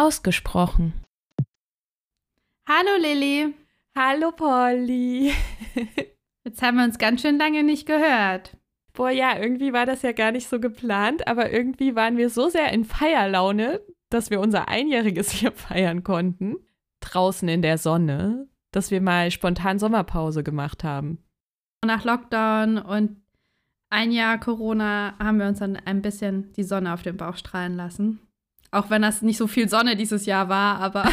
Ausgesprochen. Hallo Lilly. Hallo Polly. Jetzt haben wir uns ganz schön lange nicht gehört. Boah, ja, irgendwie war das ja gar nicht so geplant, aber irgendwie waren wir so sehr in Feierlaune, dass wir unser Einjähriges hier feiern konnten, draußen in der Sonne, dass wir mal spontan Sommerpause gemacht haben. Nach Lockdown und ein Jahr Corona haben wir uns dann ein bisschen die Sonne auf den Bauch strahlen lassen. Auch wenn das nicht so viel Sonne dieses Jahr war, aber.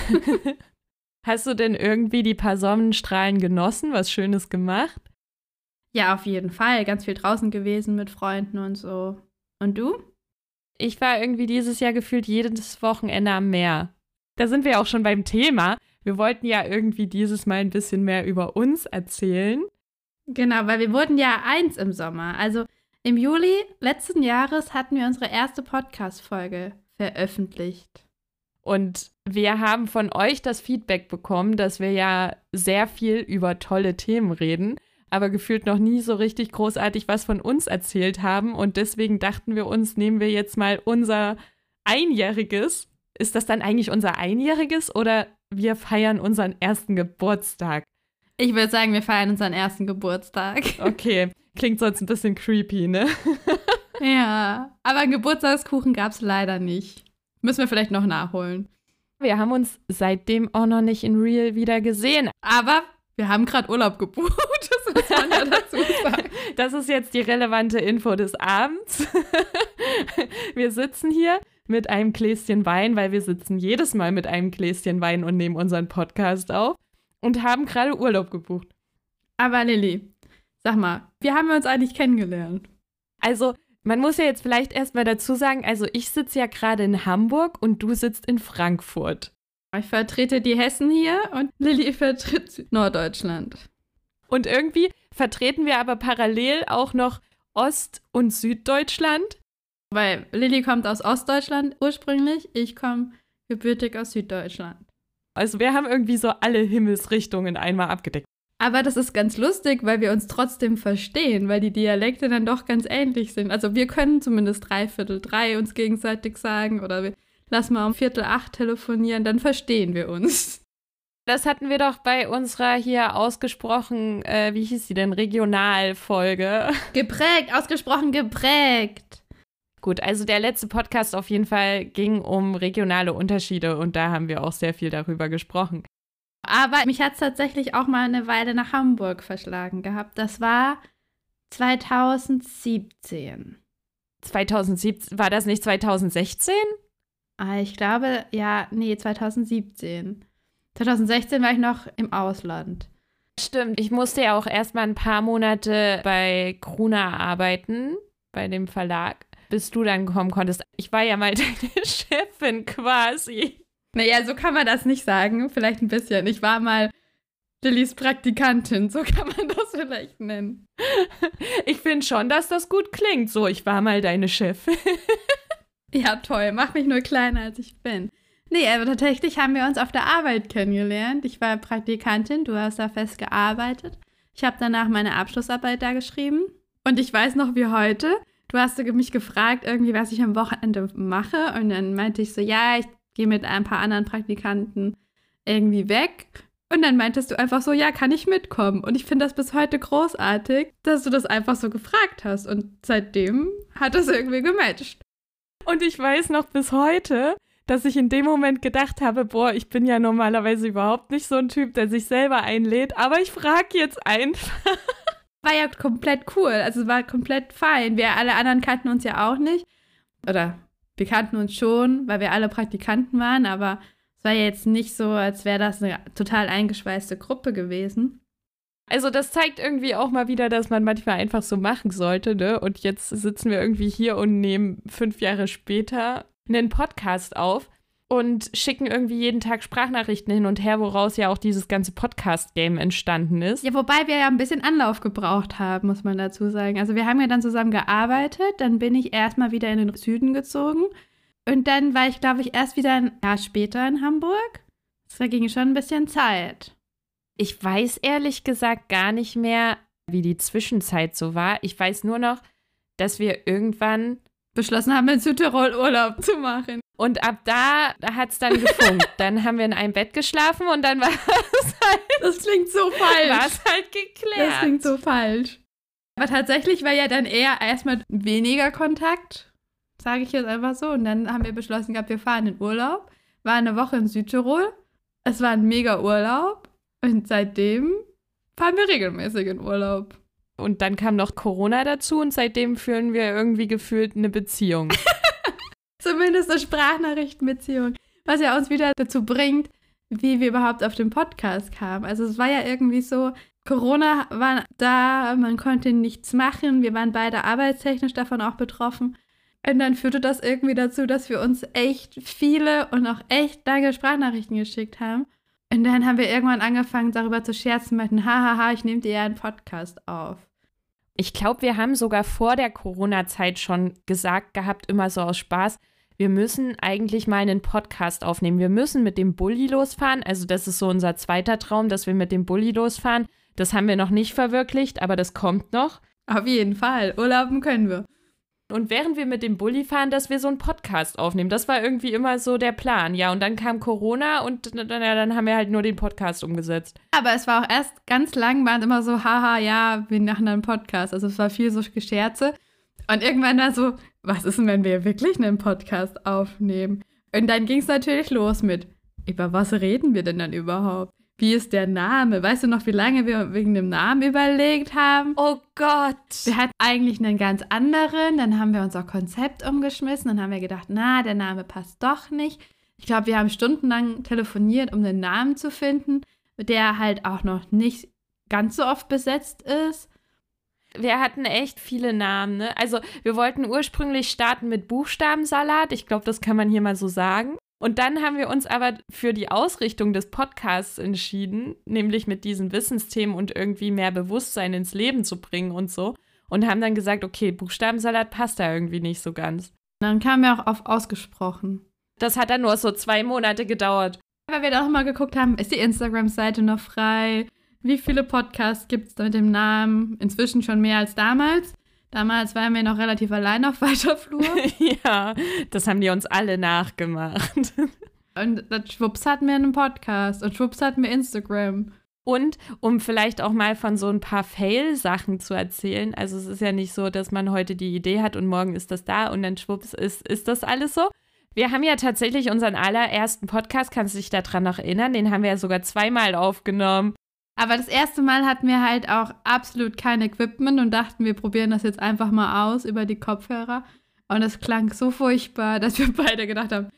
Hast du denn irgendwie die paar Sonnenstrahlen genossen, was Schönes gemacht? Ja, auf jeden Fall. Ganz viel draußen gewesen mit Freunden und so. Und du? Ich war irgendwie dieses Jahr gefühlt jedes Wochenende am Meer. Da sind wir auch schon beim Thema. Wir wollten ja irgendwie dieses Mal ein bisschen mehr über uns erzählen. Genau, weil wir wurden ja eins im Sommer. Also im Juli letzten Jahres hatten wir unsere erste Podcast-Folge veröffentlicht. Und wir haben von euch das Feedback bekommen, dass wir ja sehr viel über tolle Themen reden, aber gefühlt noch nie so richtig großartig was von uns erzählt haben. Und deswegen dachten wir uns, nehmen wir jetzt mal unser Einjähriges. Ist das dann eigentlich unser Einjähriges oder wir feiern unseren ersten Geburtstag? Ich würde sagen, wir feiern unseren ersten Geburtstag. Okay, klingt sonst ein bisschen creepy, ne? ja, aber einen Geburtstagskuchen gab es leider nicht. Müssen wir vielleicht noch nachholen. Wir haben uns seitdem auch noch nicht in Real wieder gesehen. Aber wir haben gerade Urlaub gebucht. Das muss man ja dazu sagen. Das ist jetzt die relevante Info des Abends. Wir sitzen hier mit einem Gläschen Wein, weil wir sitzen jedes Mal mit einem Gläschen Wein und nehmen unseren Podcast auf und haben gerade Urlaub gebucht. Aber Lilly, sag mal, wie haben wir uns eigentlich kennengelernt? Also, man muss ja jetzt vielleicht erstmal dazu sagen, also ich sitze ja gerade in Hamburg und du sitzt in Frankfurt. Ich vertrete die Hessen hier und Lilly vertritt Norddeutschland. Und irgendwie vertreten wir aber parallel auch noch Ost- und Süddeutschland. Weil Lilly kommt aus Ostdeutschland ursprünglich, ich komme gebürtig aus Süddeutschland. Also wir haben irgendwie so alle Himmelsrichtungen einmal abgedeckt. Aber das ist ganz lustig, weil wir uns trotzdem verstehen, weil die Dialekte dann doch ganz ähnlich sind. Also wir können zumindest drei Viertel drei uns gegenseitig sagen oder wir lassen mal um Viertel acht telefonieren, dann verstehen wir uns. Das hatten wir doch bei unserer hier ausgesprochen, äh, wie hieß sie denn, Regionalfolge. Geprägt, ausgesprochen geprägt. Gut, also der letzte Podcast auf jeden Fall ging um regionale Unterschiede und da haben wir auch sehr viel darüber gesprochen. Aber mich hat es tatsächlich auch mal eine Weile nach Hamburg verschlagen gehabt. Das war 2017. 2017, war das nicht 2016? Ah, ich glaube, ja, nee, 2017. 2016 war ich noch im Ausland. Stimmt, ich musste ja auch erstmal ein paar Monate bei Kruna arbeiten, bei dem Verlag bis du dann kommen konntest. Ich war ja mal deine Chefin quasi. Naja, so kann man das nicht sagen. Vielleicht ein bisschen. Ich war mal Lillys Praktikantin, so kann man das vielleicht nennen. Ich finde schon, dass das gut klingt. So, ich war mal deine Chefin. Ja, toll. Mach mich nur kleiner, als ich bin. Nee, aber tatsächlich haben wir uns auf der Arbeit kennengelernt. Ich war Praktikantin, du hast da fest gearbeitet. Ich habe danach meine Abschlussarbeit da geschrieben. Und ich weiß noch wie heute, du hast mich gefragt, irgendwie, was ich am Wochenende mache. Und dann meinte ich so, ja, ich gehe mit ein paar anderen Praktikanten irgendwie weg. Und dann meintest du einfach so, ja, kann ich mitkommen? Und ich finde das bis heute großartig, dass du das einfach so gefragt hast. Und seitdem hat das irgendwie gematcht. Und ich weiß noch bis heute, dass ich in dem Moment gedacht habe, boah, ich bin ja normalerweise überhaupt nicht so ein Typ, der sich selber einlädt, aber ich frage jetzt einfach war ja komplett cool. Also es war komplett fein. Wir alle anderen kannten uns ja auch nicht. Oder wir kannten uns schon, weil wir alle Praktikanten waren, aber es war jetzt nicht so, als wäre das eine total eingeschweißte Gruppe gewesen. Also das zeigt irgendwie auch mal wieder, dass man manchmal einfach so machen sollte, ne? Und jetzt sitzen wir irgendwie hier und nehmen fünf Jahre später einen Podcast auf und schicken irgendwie jeden Tag Sprachnachrichten hin und her, woraus ja auch dieses ganze Podcast-Game entstanden ist. Ja, wobei wir ja ein bisschen Anlauf gebraucht haben, muss man dazu sagen. Also wir haben ja dann zusammen gearbeitet, dann bin ich erstmal wieder in den Süden gezogen und dann war ich, glaube ich, erst wieder ein Jahr später in Hamburg. Das ging schon ein bisschen Zeit. Ich weiß ehrlich gesagt gar nicht mehr, wie die Zwischenzeit so war. Ich weiß nur noch, dass wir irgendwann beschlossen haben, in Südtirol Urlaub zu machen. Und ab da hat es dann gefunkt. dann haben wir in einem Bett geschlafen und dann war es halt. Das klingt so falsch. War es halt geklärt. Das klingt so falsch. Aber tatsächlich war ja dann eher erstmal weniger Kontakt, sage ich jetzt einfach so. Und dann haben wir beschlossen gehabt, wir fahren in Urlaub. War eine Woche in Südtirol. Es war ein mega Urlaub. Und seitdem fahren wir regelmäßig in Urlaub. Und dann kam noch Corona dazu und seitdem führen wir irgendwie gefühlt eine Beziehung. Zumindest eine Sprachnachrichtenbeziehung. Was ja uns wieder dazu bringt, wie wir überhaupt auf den Podcast kamen. Also es war ja irgendwie so, Corona war da, man konnte nichts machen, wir waren beide arbeitstechnisch davon auch betroffen. Und dann führte das irgendwie dazu, dass wir uns echt viele und auch echt lange Sprachnachrichten geschickt haben. Und dann haben wir irgendwann angefangen, darüber zu scherzen, meinten, hahaha, ich nehme dir ja einen Podcast auf. Ich glaube, wir haben sogar vor der Corona-Zeit schon gesagt gehabt, immer so aus Spaß, wir müssen eigentlich mal einen Podcast aufnehmen. Wir müssen mit dem Bulli losfahren. Also das ist so unser zweiter Traum, dass wir mit dem Bulli losfahren. Das haben wir noch nicht verwirklicht, aber das kommt noch. Auf jeden Fall. Urlauben können wir. Und während wir mit dem Bulli fahren, dass wir so einen Podcast aufnehmen. Das war irgendwie immer so der Plan. Ja, und dann kam Corona und dann, dann haben wir halt nur den Podcast umgesetzt. Aber es war auch erst ganz lang, waren immer so, haha, ja, wir machen einen Podcast. Also es war viel so Gescherze. Und irgendwann war so, was ist denn, wenn wir wirklich einen Podcast aufnehmen? Und dann ging es natürlich los mit, über was reden wir denn dann überhaupt? Wie ist der Name? Weißt du noch, wie lange wir wegen dem Namen überlegt haben? Oh Gott! Wir hatten eigentlich einen ganz anderen, dann haben wir unser Konzept umgeschmissen, dann haben wir gedacht, na, der Name passt doch nicht. Ich glaube, wir haben stundenlang telefoniert, um einen Namen zu finden, der halt auch noch nicht ganz so oft besetzt ist wir hatten echt viele Namen. Ne? Also wir wollten ursprünglich starten mit Buchstabensalat. Ich glaube, das kann man hier mal so sagen. Und dann haben wir uns aber für die Ausrichtung des Podcasts entschieden, nämlich mit diesen Wissensthemen und irgendwie mehr Bewusstsein ins Leben zu bringen und so. Und haben dann gesagt, okay, Buchstabensalat passt da irgendwie nicht so ganz. Dann kam ja auch auf ausgesprochen. Das hat dann nur so zwei Monate gedauert. Weil wir dann auch mal geguckt haben, ist die Instagram-Seite noch frei? Wie viele Podcasts gibt es mit dem Namen? Inzwischen schon mehr als damals. Damals waren wir noch relativ allein auf weiter Flur. ja, das haben die uns alle nachgemacht. Und schwupps hatten wir einen Podcast und schwupps hatten wir Instagram. Und um vielleicht auch mal von so ein paar Fail-Sachen zu erzählen, also es ist ja nicht so, dass man heute die Idee hat und morgen ist das da und dann schwupps ist, ist das alles so. Wir haben ja tatsächlich unseren allerersten Podcast, kannst du dich daran noch erinnern? Den haben wir ja sogar zweimal aufgenommen. Aber das erste Mal hatten wir halt auch absolut kein Equipment und dachten, wir probieren das jetzt einfach mal aus über die Kopfhörer. Und es klang so furchtbar, dass wir beide gedacht haben,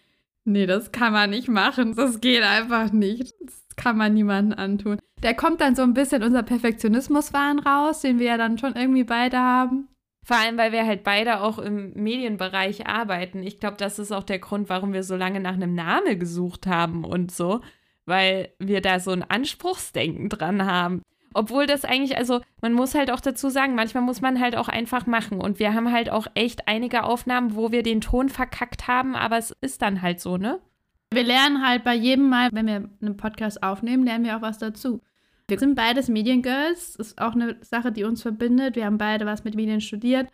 nee, das kann man nicht machen. Das geht einfach nicht. Das kann man niemandem antun. Da kommt dann so ein bisschen unser Perfektionismuswahn raus, den wir ja dann schon irgendwie beide haben. Vor allem, weil wir halt beide auch im Medienbereich arbeiten. Ich glaube, das ist auch der Grund, warum wir so lange nach einem Namen gesucht haben und so weil wir da so ein Anspruchsdenken dran haben. Obwohl das eigentlich, also man muss halt auch dazu sagen, manchmal muss man halt auch einfach machen. Und wir haben halt auch echt einige Aufnahmen, wo wir den Ton verkackt haben, aber es ist dann halt so, ne? Wir lernen halt bei jedem Mal, wenn wir einen Podcast aufnehmen, lernen wir auch was dazu. Wir sind beides Mediengirls. Ist auch eine Sache, die uns verbindet. Wir haben beide was mit Medien studiert.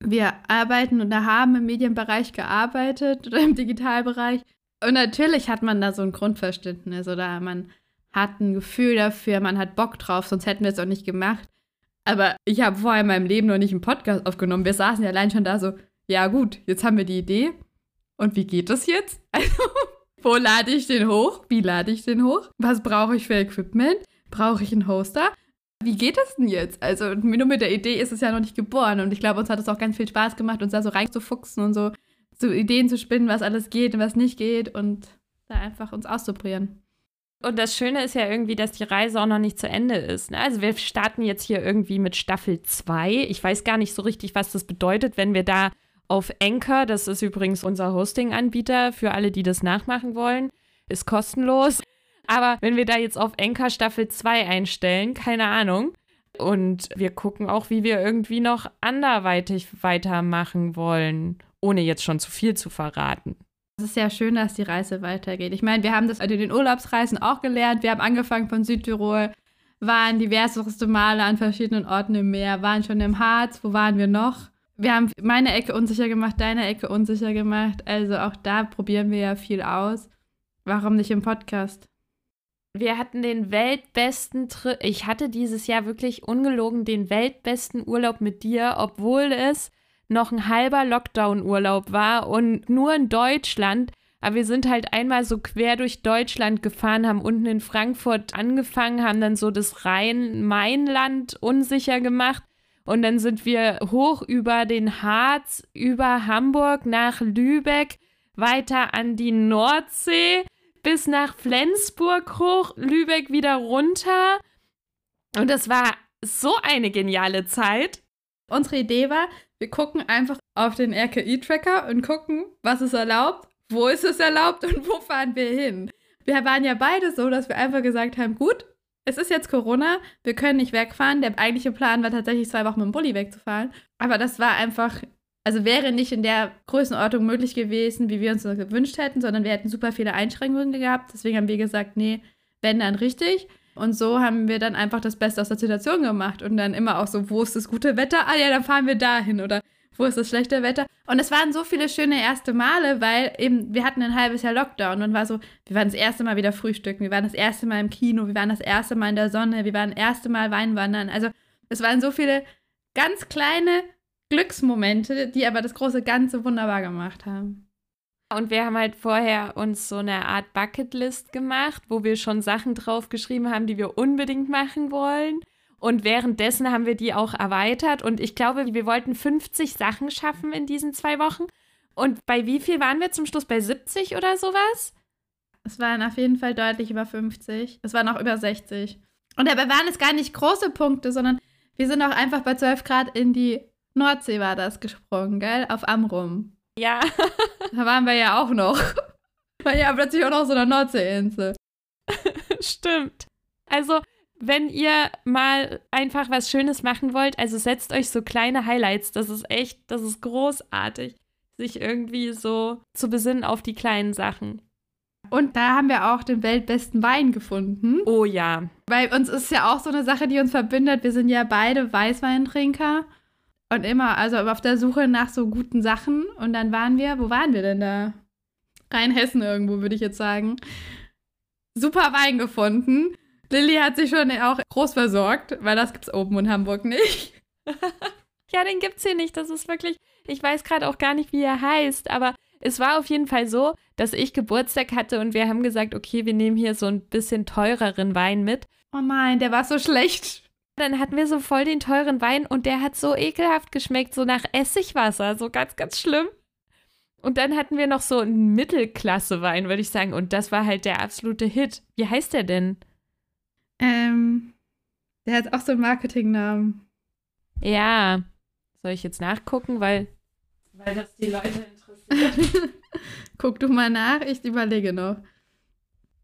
Wir arbeiten oder haben im Medienbereich gearbeitet oder im Digitalbereich. Und natürlich hat man da so ein Grundverständnis oder man hat ein Gefühl dafür, man hat Bock drauf, sonst hätten wir es auch nicht gemacht. Aber ich habe vorher in meinem Leben noch nicht einen Podcast aufgenommen. Wir saßen ja allein schon da so, ja gut, jetzt haben wir die Idee. Und wie geht das jetzt? Also, wo lade ich den hoch? Wie lade ich den hoch? Was brauche ich für Equipment? Brauche ich einen Hoster? Wie geht das denn jetzt? Also, nur mit der Idee ist es ja noch nicht geboren. Und ich glaube, uns hat es auch ganz viel Spaß gemacht, uns da so reinzufuchsen und so so Ideen zu spinnen, was alles geht und was nicht geht und da einfach uns auszuprobieren. Und das Schöne ist ja irgendwie, dass die Reise auch noch nicht zu Ende ist. Ne? Also wir starten jetzt hier irgendwie mit Staffel 2. Ich weiß gar nicht so richtig, was das bedeutet, wenn wir da auf Anchor, das ist übrigens unser Hosting-Anbieter für alle, die das nachmachen wollen, ist kostenlos. Aber wenn wir da jetzt auf Anchor Staffel 2 einstellen, keine Ahnung. Und wir gucken auch, wie wir irgendwie noch anderweitig weitermachen wollen ohne jetzt schon zu viel zu verraten. Es ist ja schön, dass die Reise weitergeht. Ich meine, wir haben das in den Urlaubsreisen auch gelernt. Wir haben angefangen von Südtirol, waren diverseste Male an verschiedenen Orten im Meer, waren schon im Harz. Wo waren wir noch? Wir haben meine Ecke unsicher gemacht, deine Ecke unsicher gemacht. Also auch da probieren wir ja viel aus. Warum nicht im Podcast? Wir hatten den weltbesten Trip. Ich hatte dieses Jahr wirklich ungelogen den weltbesten Urlaub mit dir, obwohl es noch ein halber Lockdown-Urlaub war und nur in Deutschland. Aber wir sind halt einmal so quer durch Deutschland gefahren, haben unten in Frankfurt angefangen, haben dann so das Rhein-Main-Land unsicher gemacht. Und dann sind wir hoch über den Harz, über Hamburg nach Lübeck, weiter an die Nordsee, bis nach Flensburg hoch, Lübeck wieder runter. Und das war so eine geniale Zeit. Unsere Idee war, wir gucken einfach auf den RKI-Tracker und gucken, was ist erlaubt, wo ist es erlaubt und wo fahren wir hin. Wir waren ja beide so, dass wir einfach gesagt haben, gut, es ist jetzt Corona, wir können nicht wegfahren. Der eigentliche Plan war tatsächlich zwei Wochen mit dem Bulli wegzufahren. Aber das war einfach, also wäre nicht in der Größenordnung möglich gewesen, wie wir uns das gewünscht hätten, sondern wir hätten super viele Einschränkungen gehabt. Deswegen haben wir gesagt, nee, wenn dann richtig. Und so haben wir dann einfach das Beste aus der Situation gemacht und dann immer auch so, wo ist das gute Wetter? Ah ja, dann fahren wir dahin oder wo ist das schlechte Wetter? Und es waren so viele schöne erste Male, weil eben wir hatten ein halbes Jahr Lockdown und war so, wir waren das erste Mal wieder frühstücken, wir waren das erste Mal im Kino, wir waren das erste Mal in der Sonne, wir waren das erste Mal Weinwandern. Also es waren so viele ganz kleine Glücksmomente, die aber das große Ganze wunderbar gemacht haben. Und wir haben halt vorher uns so eine Art Bucketlist gemacht, wo wir schon Sachen draufgeschrieben haben, die wir unbedingt machen wollen. Und währenddessen haben wir die auch erweitert. Und ich glaube, wir wollten 50 Sachen schaffen in diesen zwei Wochen. Und bei wie viel waren wir zum Schluss? Bei 70 oder sowas? Es waren auf jeden Fall deutlich über 50. Es waren auch über 60. Und dabei waren es gar nicht große Punkte, sondern wir sind auch einfach bei 12 Grad in die Nordsee war das gesprungen, gell? Auf Amrum. Ja. da waren wir ja auch noch. War ja plötzlich auch noch so eine Nordseeinsel. Stimmt. Also, wenn ihr mal einfach was Schönes machen wollt, also setzt euch so kleine Highlights. Das ist echt, das ist großartig, sich irgendwie so zu besinnen auf die kleinen Sachen. Und da haben wir auch den weltbesten Wein gefunden. Oh ja. Weil uns ist ja auch so eine Sache, die uns verbindet. Wir sind ja beide Weißweintrinker. Und immer, also auf der Suche nach so guten Sachen. Und dann waren wir, wo waren wir denn da? Rheinhessen irgendwo, würde ich jetzt sagen. Super Wein gefunden. Lilly hat sich schon auch groß versorgt, weil das gibt's oben in Hamburg nicht. ja, den gibt's hier nicht. Das ist wirklich, ich weiß gerade auch gar nicht, wie er heißt, aber es war auf jeden Fall so, dass ich Geburtstag hatte und wir haben gesagt, okay, wir nehmen hier so ein bisschen teureren Wein mit. Oh nein, der war so schlecht. Dann hatten wir so voll den teuren Wein und der hat so ekelhaft geschmeckt, so nach Essigwasser, so ganz, ganz schlimm. Und dann hatten wir noch so einen Mittelklasse-Wein, würde ich sagen. Und das war halt der absolute Hit. Wie heißt der denn? Ähm, der hat auch so einen Marketingnamen. Ja. Soll ich jetzt nachgucken, weil, weil das die Leute interessiert? Guck du mal nach, ich überlege noch.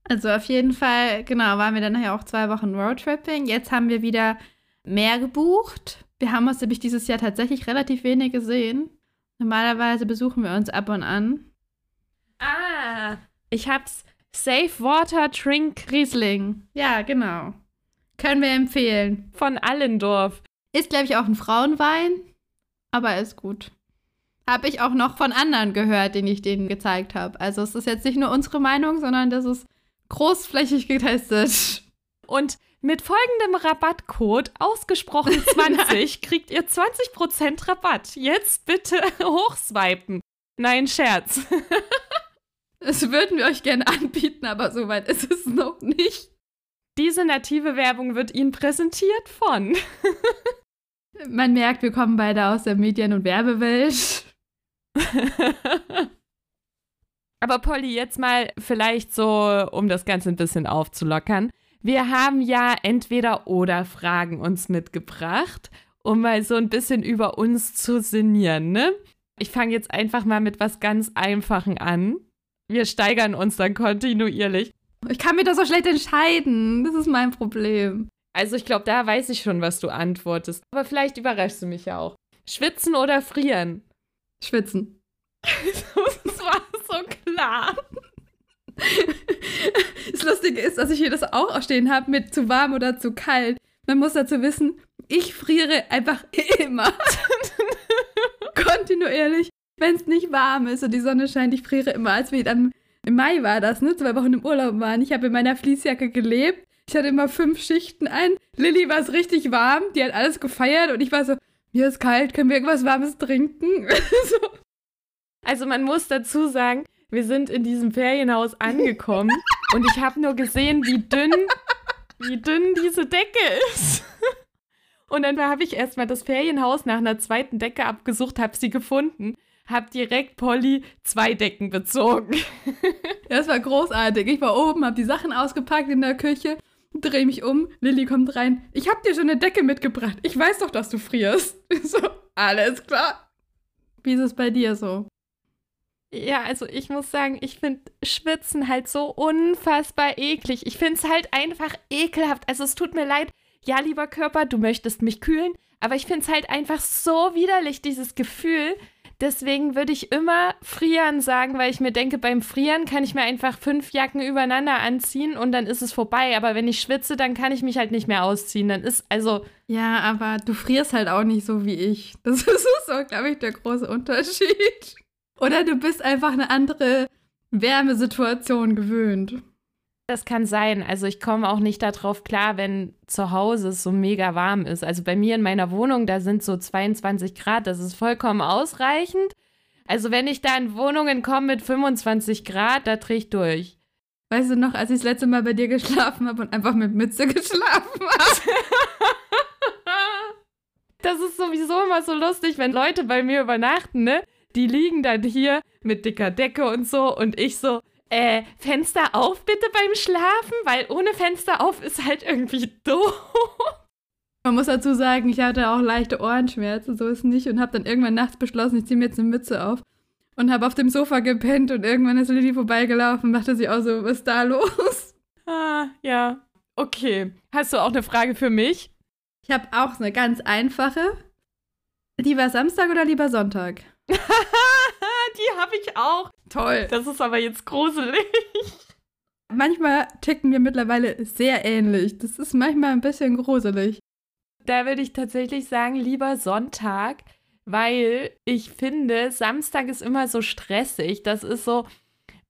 Also auf jeden Fall, genau, waren wir dann nachher auch zwei Wochen Roadtripping. Jetzt haben wir wieder mehr gebucht. Wir haben uns nämlich dieses Jahr tatsächlich relativ wenig gesehen. Normalerweise besuchen wir uns ab und an. Ah, ich hab's. Safe Water Trink Riesling. Ja, genau. Können wir empfehlen. Von Allendorf. Ist, glaube ich, auch ein Frauenwein, aber ist gut. Habe ich auch noch von anderen gehört, den ich denen gezeigt habe. Also es ist jetzt nicht nur unsere Meinung, sondern das ist großflächig getestet. Und mit folgendem Rabattcode, ausgesprochen 20, kriegt ihr 20% Rabatt. Jetzt bitte hochswipen. Nein, Scherz. Das würden wir euch gerne anbieten, aber soweit ist es noch nicht. Diese native Werbung wird Ihnen präsentiert von. Man merkt, wir kommen beide aus der Medien- und Werbewelt. Aber Polly, jetzt mal vielleicht so, um das Ganze ein bisschen aufzulockern. Wir haben ja entweder oder Fragen uns mitgebracht, um mal so ein bisschen über uns zu sinnieren, ne? Ich fange jetzt einfach mal mit was ganz Einfachen an. Wir steigern uns dann kontinuierlich. Ich kann mir da so schlecht entscheiden. Das ist mein Problem. Also ich glaube, da weiß ich schon, was du antwortest. Aber vielleicht überraschst du mich ja auch. Schwitzen oder frieren? Schwitzen. so klar. Das Lustige ist, dass ich hier das auch stehen habe mit zu warm oder zu kalt. Man muss dazu wissen, ich friere einfach immer. kontinuierlich, wenn es nicht warm ist und die Sonne scheint, ich friere immer, als wir dann im Mai war das, ne? Zwei Wochen im Urlaub waren. Ich habe in meiner Fließjacke gelebt. Ich hatte immer fünf Schichten ein. Lilly war es richtig warm. Die hat alles gefeiert und ich war so, mir ist kalt, können wir irgendwas Warmes trinken? so. Also man muss dazu sagen, wir sind in diesem Ferienhaus angekommen und ich habe nur gesehen, wie dünn, wie dünn diese Decke ist. Und dann habe ich erstmal das Ferienhaus nach einer zweiten Decke abgesucht, habe sie gefunden habe direkt Polly zwei Decken bezogen. das war großartig. Ich war oben, habe die Sachen ausgepackt in der Küche, drehe mich um, Lilly kommt rein. Ich habe dir schon eine Decke mitgebracht. Ich weiß doch, dass du frierst. So, alles klar. Wie ist es bei dir so? Ja, also ich muss sagen, ich finde Schwitzen halt so unfassbar eklig. Ich finde es halt einfach ekelhaft. Also es tut mir leid. Ja, lieber Körper, du möchtest mich kühlen, aber ich finde es halt einfach so widerlich, dieses Gefühl, Deswegen würde ich immer frieren sagen, weil ich mir denke, beim Frieren kann ich mir einfach fünf Jacken übereinander anziehen und dann ist es vorbei. Aber wenn ich schwitze, dann kann ich mich halt nicht mehr ausziehen. Dann ist also. Ja, aber du frierst halt auch nicht so wie ich. Das ist so, glaube ich, der große Unterschied. Oder du bist einfach eine andere Wärmesituation gewöhnt. Das kann sein. Also ich komme auch nicht darauf klar, wenn zu Hause es so mega warm ist. Also bei mir in meiner Wohnung, da sind so 22 Grad, das ist vollkommen ausreichend. Also wenn ich da in Wohnungen komme mit 25 Grad, da drehe ich durch. Weißt du noch, als ich das letzte Mal bei dir geschlafen habe und einfach mit Mütze geschlafen habe? das ist sowieso immer so lustig, wenn Leute bei mir übernachten, ne? Die liegen dann hier mit dicker Decke und so und ich so, äh, Fenster auf bitte beim Schlafen, weil ohne Fenster auf ist halt irgendwie doof. Man muss dazu sagen, ich hatte auch leichte Ohrenschmerzen, so ist nicht, und habe dann irgendwann nachts beschlossen, ich ziehe mir jetzt eine Mütze auf und habe auf dem Sofa gepennt und irgendwann ist Lilly vorbeigelaufen und dachte sich auch so, was ist da los? Ah, ja. Okay. Hast du auch eine Frage für mich? Ich habe auch eine ganz einfache. Lieber Samstag oder lieber Sonntag? die habe ich auch. Toll. Das ist aber jetzt gruselig. Manchmal ticken wir mittlerweile sehr ähnlich. Das ist manchmal ein bisschen gruselig. Da würde ich tatsächlich sagen, lieber Sonntag, weil ich finde, Samstag ist immer so stressig. Das ist so,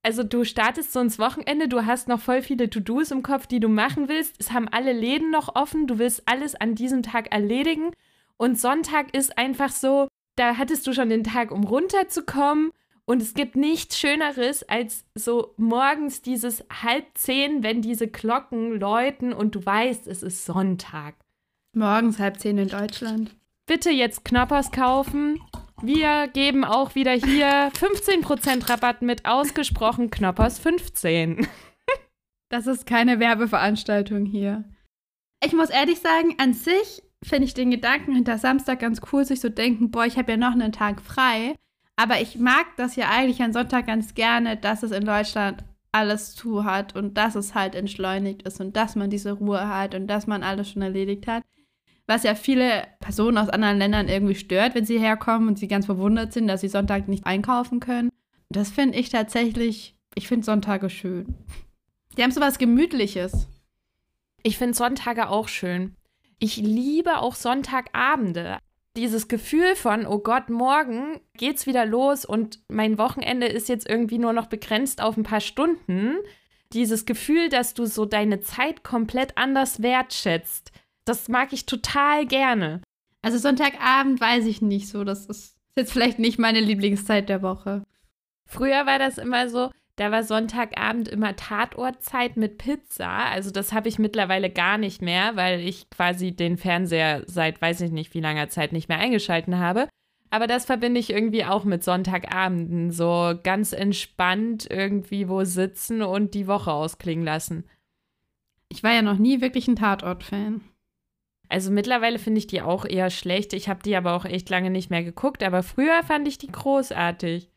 also du startest so ins Wochenende, du hast noch voll viele To-Dos im Kopf, die du machen willst. Es haben alle Läden noch offen, du willst alles an diesem Tag erledigen. Und Sonntag ist einfach so, da hattest du schon den Tag, um runterzukommen. Und es gibt nichts Schöneres als so morgens dieses halb zehn, wenn diese Glocken läuten und du weißt, es ist Sonntag. Morgens halb zehn in Deutschland. Bitte jetzt Knoppers kaufen. Wir geben auch wieder hier 15% Rabatt mit ausgesprochen Knoppers 15. das ist keine Werbeveranstaltung hier. Ich muss ehrlich sagen, an sich finde ich den Gedanken hinter Samstag ganz cool, sich so denken, boah, ich habe ja noch einen Tag frei. Aber ich mag das ja eigentlich an Sonntag ganz gerne, dass es in Deutschland alles zu hat und dass es halt entschleunigt ist und dass man diese Ruhe hat und dass man alles schon erledigt hat. Was ja viele Personen aus anderen Ländern irgendwie stört, wenn sie herkommen und sie ganz verwundert sind, dass sie Sonntag nicht einkaufen können. Das finde ich tatsächlich, ich finde Sonntage schön. Die haben so was Gemütliches. Ich finde Sonntage auch schön. Ich liebe auch Sonntagabende. Dieses Gefühl von, oh Gott, morgen geht's wieder los und mein Wochenende ist jetzt irgendwie nur noch begrenzt auf ein paar Stunden. Dieses Gefühl, dass du so deine Zeit komplett anders wertschätzt, das mag ich total gerne. Also Sonntagabend weiß ich nicht so. Das ist jetzt vielleicht nicht meine Lieblingszeit der Woche. Früher war das immer so, da war Sonntagabend immer Tatortzeit mit Pizza. Also das habe ich mittlerweile gar nicht mehr, weil ich quasi den Fernseher seit weiß ich nicht wie langer Zeit nicht mehr eingeschalten habe. Aber das verbinde ich irgendwie auch mit Sonntagabenden. So ganz entspannt irgendwie wo sitzen und die Woche ausklingen lassen. Ich war ja noch nie wirklich ein Tatort-Fan. Also mittlerweile finde ich die auch eher schlecht. Ich habe die aber auch echt lange nicht mehr geguckt. Aber früher fand ich die großartig.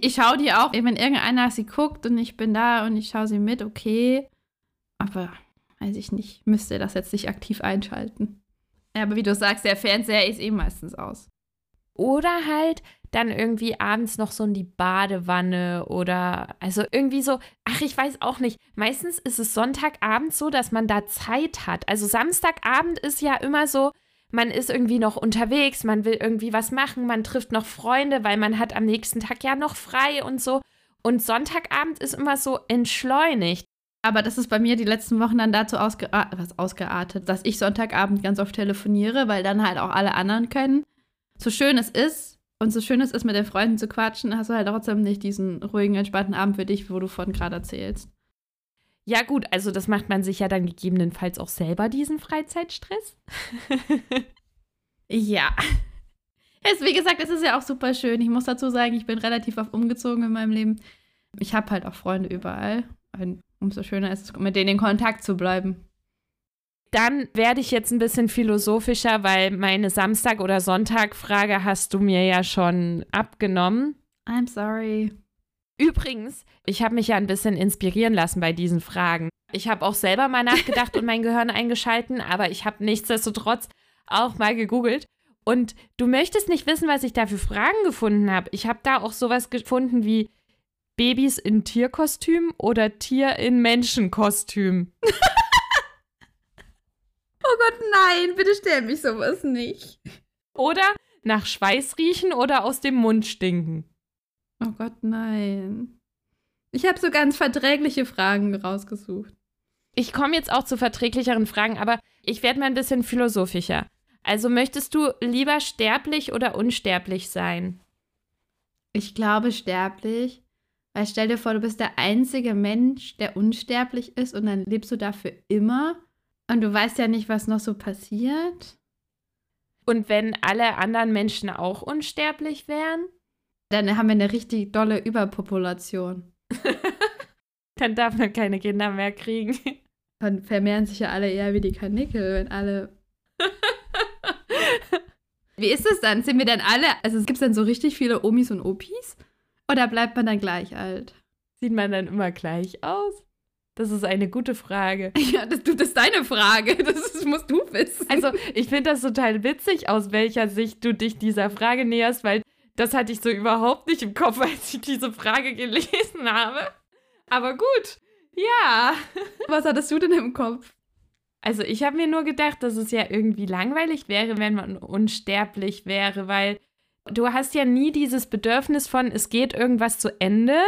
Ich schaue die auch, wenn irgendeiner sie guckt und ich bin da und ich schaue sie mit, okay. Aber weiß ich nicht, müsste das jetzt nicht aktiv einschalten. Ja, aber wie du sagst, der Fernseher ist eh meistens aus. Oder halt dann irgendwie abends noch so in die Badewanne oder also irgendwie so, ach, ich weiß auch nicht. Meistens ist es Sonntagabend so, dass man da Zeit hat. Also Samstagabend ist ja immer so, man ist irgendwie noch unterwegs, man will irgendwie was machen, man trifft noch Freunde, weil man hat am nächsten Tag ja noch frei und so. Und Sonntagabend ist immer so entschleunigt. Aber das ist bei mir die letzten Wochen dann dazu ausgeartet, was ausgeartet, dass ich Sonntagabend ganz oft telefoniere, weil dann halt auch alle anderen können. So schön es ist und so schön es ist, mit den Freunden zu quatschen, hast du halt trotzdem nicht diesen ruhigen, entspannten Abend für dich, wo du von gerade erzählst. Ja, gut, also das macht man sich ja dann gegebenenfalls auch selber, diesen Freizeitstress. ja. Es, wie gesagt, es ist ja auch super schön. Ich muss dazu sagen, ich bin relativ oft umgezogen in meinem Leben. Ich habe halt auch Freunde überall. Und umso schöner ist es, mit denen in Kontakt zu bleiben. Dann werde ich jetzt ein bisschen philosophischer, weil meine Samstag- oder Sonntag-Frage hast du mir ja schon abgenommen. I'm sorry. Übrigens, ich habe mich ja ein bisschen inspirieren lassen bei diesen Fragen. Ich habe auch selber mal nachgedacht und mein Gehirn eingeschalten, aber ich habe nichtsdestotrotz auch mal gegoogelt. Und du möchtest nicht wissen, was ich da für Fragen gefunden habe. Ich habe da auch sowas gefunden wie Babys in Tierkostüm oder Tier in Menschenkostüm. oh Gott, nein, bitte stell mich sowas nicht. Oder nach Schweiß riechen oder aus dem Mund stinken. Oh Gott, nein. Ich habe so ganz verträgliche Fragen rausgesucht. Ich komme jetzt auch zu verträglicheren Fragen, aber ich werde mal ein bisschen philosophischer. Also möchtest du lieber sterblich oder unsterblich sein? Ich glaube sterblich, weil stell dir vor, du bist der einzige Mensch, der unsterblich ist und dann lebst du dafür immer und du weißt ja nicht, was noch so passiert. Und wenn alle anderen Menschen auch unsterblich wären? Dann haben wir eine richtig dolle Überpopulation. dann darf man keine Kinder mehr kriegen. Dann vermehren sich ja alle eher wie die Kanickel, wenn alle. wie ist es dann? Sind wir dann alle, also es gibt dann so richtig viele Omis und Opis? Oder bleibt man dann gleich alt? Sieht man dann immer gleich aus? Das ist eine gute Frage. Ja, das, das ist deine Frage. Das, ist, musst du wissen. Also, ich finde das total witzig, aus welcher Sicht du dich dieser Frage näherst, weil das hatte ich so überhaupt nicht im Kopf, als ich diese Frage gelesen habe. Aber gut, ja. Was hattest du denn im Kopf? Also ich habe mir nur gedacht, dass es ja irgendwie langweilig wäre, wenn man unsterblich wäre, weil du hast ja nie dieses Bedürfnis von, es geht irgendwas zu Ende.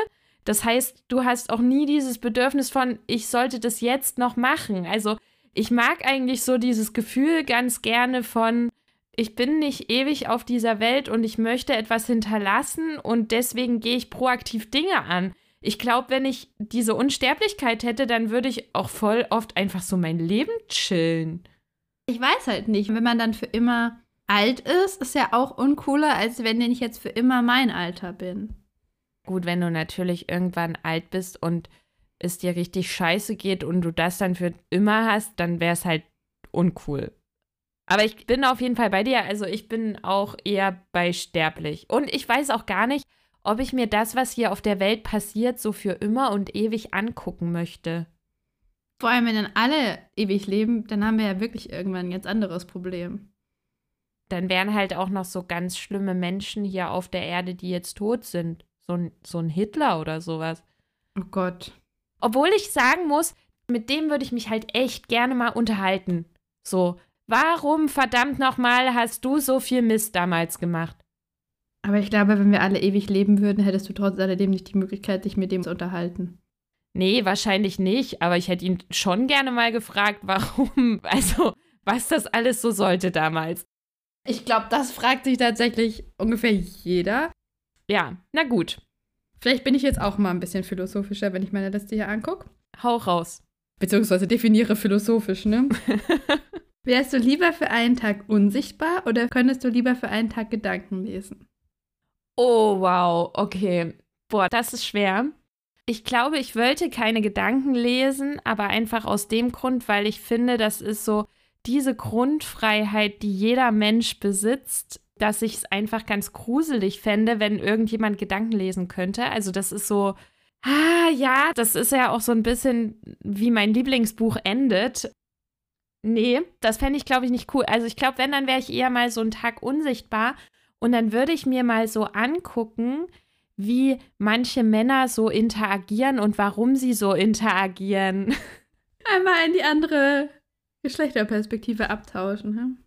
Das heißt, du hast auch nie dieses Bedürfnis von, ich sollte das jetzt noch machen. Also ich mag eigentlich so dieses Gefühl ganz gerne von, ich bin nicht ewig auf dieser Welt und ich möchte etwas hinterlassen und deswegen gehe ich proaktiv Dinge an. Ich glaube, wenn ich diese Unsterblichkeit hätte, dann würde ich auch voll oft einfach so mein Leben chillen. Ich weiß halt nicht, wenn man dann für immer alt ist, ist ja auch uncooler, als wenn ich jetzt für immer mein Alter bin. Gut, wenn du natürlich irgendwann alt bist und es dir richtig scheiße geht und du das dann für immer hast, dann wäre es halt uncool. Aber ich bin auf jeden Fall bei dir. Also ich bin auch eher bei sterblich. Und ich weiß auch gar nicht, ob ich mir das, was hier auf der Welt passiert, so für immer und ewig angucken möchte. Vor allem, wenn dann alle ewig leben, dann haben wir ja wirklich irgendwann ein ganz anderes Problem. Dann wären halt auch noch so ganz schlimme Menschen hier auf der Erde, die jetzt tot sind. So ein, so ein Hitler oder sowas. Oh Gott. Obwohl ich sagen muss, mit dem würde ich mich halt echt gerne mal unterhalten. So, Warum verdammt nochmal hast du so viel Mist damals gemacht? Aber ich glaube, wenn wir alle ewig leben würden, hättest du trotz alledem nicht die Möglichkeit, dich mit dem zu unterhalten. Nee, wahrscheinlich nicht, aber ich hätte ihn schon gerne mal gefragt, warum, also was das alles so sollte damals. Ich glaube, das fragt sich tatsächlich ungefähr jeder. Ja, na gut. Vielleicht bin ich jetzt auch mal ein bisschen philosophischer, wenn ich meine Liste hier angucke. Hau raus. Beziehungsweise definiere philosophisch, ne? Wärst du lieber für einen Tag unsichtbar oder könntest du lieber für einen Tag Gedanken lesen? Oh, wow, okay. Boah, das ist schwer. Ich glaube, ich wollte keine Gedanken lesen, aber einfach aus dem Grund, weil ich finde, das ist so diese Grundfreiheit, die jeder Mensch besitzt, dass ich es einfach ganz gruselig fände, wenn irgendjemand Gedanken lesen könnte. Also das ist so, ah ja, das ist ja auch so ein bisschen wie mein Lieblingsbuch endet. Nee, das fände ich, glaube ich, nicht cool. Also ich glaube, wenn, dann wäre ich eher mal so einen Tag unsichtbar und dann würde ich mir mal so angucken, wie manche Männer so interagieren und warum sie so interagieren. Einmal in die andere Geschlechterperspektive abtauschen. Hm?